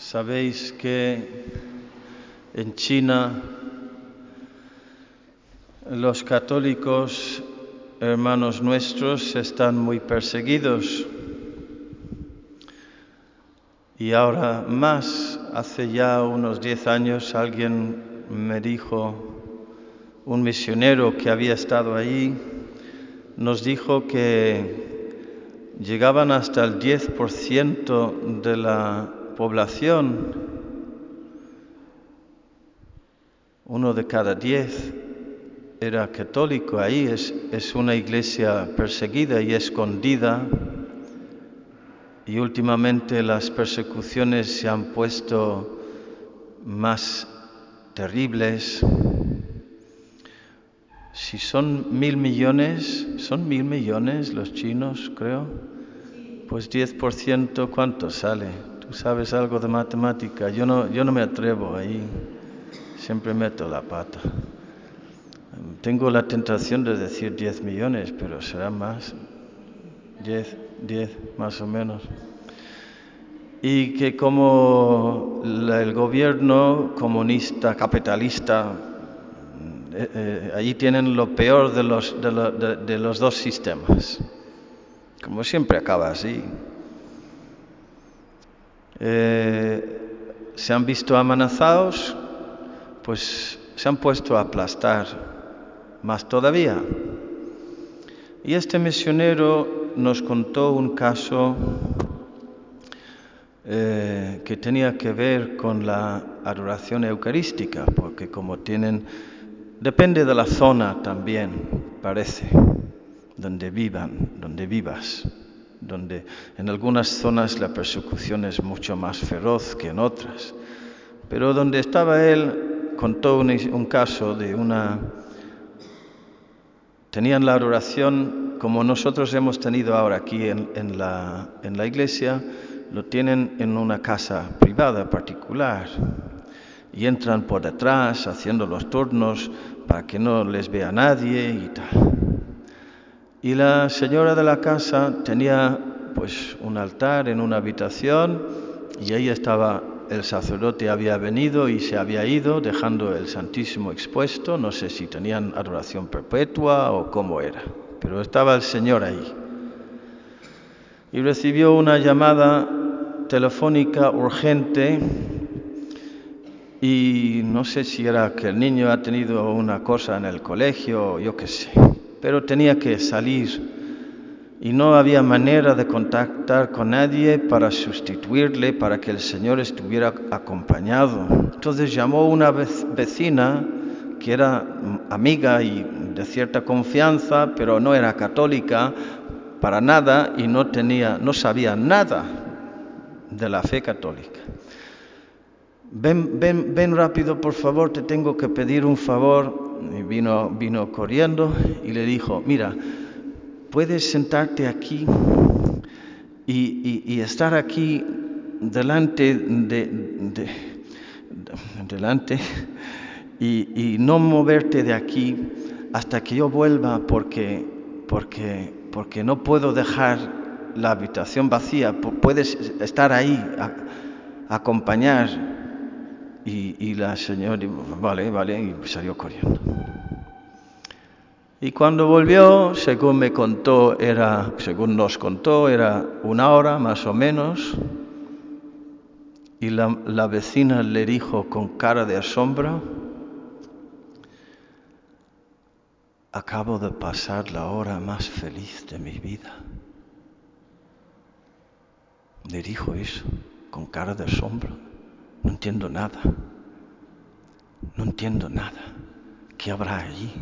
Sabéis que en China los católicos, hermanos nuestros, están muy perseguidos. Y ahora más, hace ya unos diez años alguien me dijo, un misionero que había estado allí, nos dijo que llegaban hasta el 10% de la población, uno de cada diez era católico. Ahí es, es una iglesia perseguida y escondida. Y últimamente las persecuciones se han puesto más terribles. Si son mil millones, son mil millones los chinos, creo, pues 10%, ¿cuánto sale? Sabes algo de matemática, yo no, yo no me atrevo ahí, siempre meto la pata. Tengo la tentación de decir 10 millones, pero será más. 10, 10 más o menos. Y que como el gobierno comunista, capitalista, eh, eh, allí tienen lo peor de los, de, lo, de los dos sistemas. Como siempre acaba así. Eh, se han visto amenazados, pues se han puesto a aplastar más todavía. Y este misionero nos contó un caso eh, que tenía que ver con la adoración eucarística, porque como tienen, depende de la zona también, parece, donde vivan, donde vivas, donde en algunas zonas la persecución es mucho más feroz que en otras. Pero donde estaba él, contó un, caso de una tenían la adoración como nosotros hemos tenido ahora aquí en, en, la, en, la, iglesia, lo tienen en una casa privada, particular, y entran por detrás haciendo los turnos para que no les vea nadie y tal. Y la señora de la casa tenía pues un altar en una habitación y ahí estaba el sacerdote había venido y se había ido dejando el Santísimo expuesto, no sé si tenían adoración perpetua o cómo era, pero estaba el Señor ahí. Y recibió una llamada telefónica urgente y no sé si era que el niño ha tenido una cosa en el colegio, yo qué sé, pero tenía que salir y no había manera de contactar con nadie para sustituirle, para que el Señor estuviera acompañado. Entonces llamó una vecina que era amiga y de cierta confianza, pero no era católica para nada y no tenía, no sabía nada de la fe católica. Ven, ven, ven rápido, por favor, te tengo que pedir un favor. Y vino, vino corriendo y le dijo, mira, puedes sentarte aquí y, y, estar aquí delante de, de, de delante y, y, no moverte de aquí hasta que yo vuelva porque porque porque no puedo dejar la habitación vacía. Puedes estar ahí acompañar y, la señora vale vale y salió corriendo y cuando volvió, según me contó, era, según nos contó, era una hora más o menos. Y la, la vecina le dijo con cara de asombro, acabo de pasar la hora más feliz de mi vida. Le dijo eso con cara de asombro. Entiendo nada. No entiendo nada. ¿Qué habrá allí?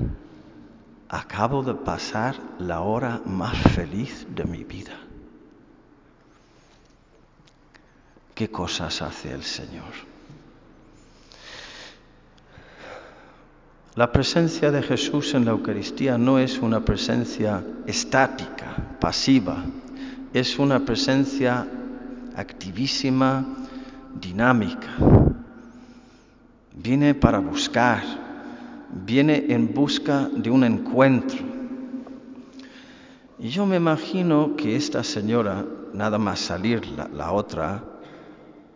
acabo de pasar la hora más feliz de mi vida. ¿Qué cosas hace el Señor? La presencia de Jesús en la Eucaristía no es una presencia estática, pasiva, es una presencia activísima, dinámica. Viene para buscar, viene en busca de un encuentro. Y yo me imagino que esta señora, nada más salir la, otra,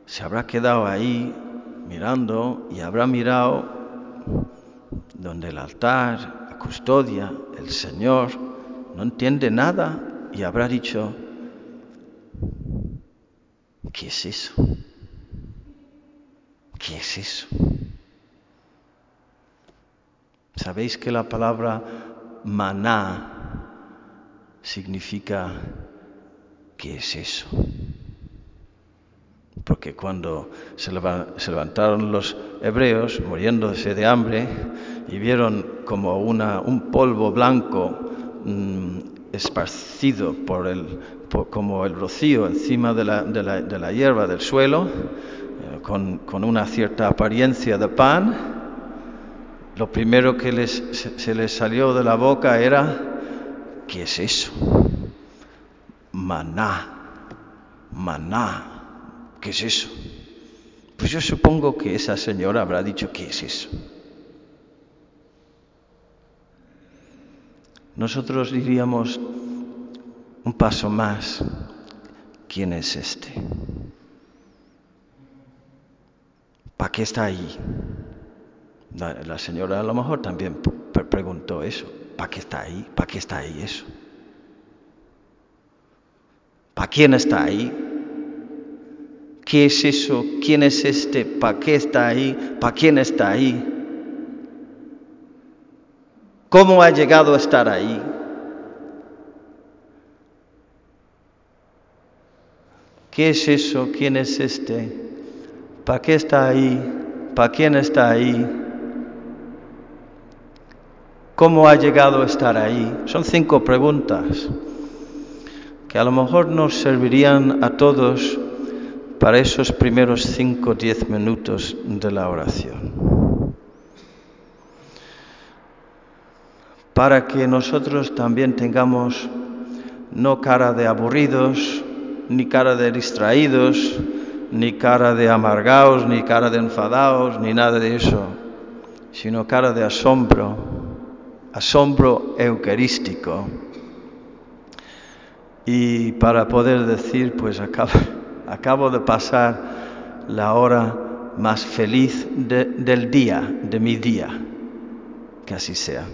se habrá quedado ahí mirando y habrá mirado donde el altar, la custodia, el Señor, no entiende nada y habrá dicho, ¿qué es eso? ¿Qué es eso? ¿Sabéis que la palabra maná significa qué es eso? Porque cuando se levantaron los hebreos muriéndose de hambre y vieron como una, un polvo blanco mmm, esparcido por el, como el rocío encima de la, de la, hierba del suelo, con, una cierta apariencia de pan, lo primero que les, se, se les salió de la boca era, ¿qué es eso? Maná, maná. ¿Qué es eso? Pues yo supongo que esa señora habrá dicho, ¿qué es eso? Nosotros diríamos un paso más, ¿quién es este? ¿Para qué está ahí? La, señora a lo mejor también preguntó eso, ¿para qué está ahí? ¿Para qué está ahí eso? ¿Para quién está ahí? ¿Qué es eso? ¿Quién es este? ¿Para qué está ahí? ¿Para quién está ahí? ¿Cómo ha llegado a estar ahí? ¿Qué es eso? ¿Quién es este? ¿Para qué está ahí? ¿Para quién está ahí? ¿Cómo ha llegado a estar ahí? Son cinco preguntas que a lo mejor nos servirían a todos para esos primeros cinco o diez minutos de la oración. Para que nosotros también tengamos no cara de aburridos, ni cara de distraídos, ni cara de amargados, ni cara de enfadados, ni nada de eso, sino cara de asombro, asombro eucarístico. Y para poder decir, pues acaba acabo de pasar la hora más feliz de, del día, de mi día. Que así sea.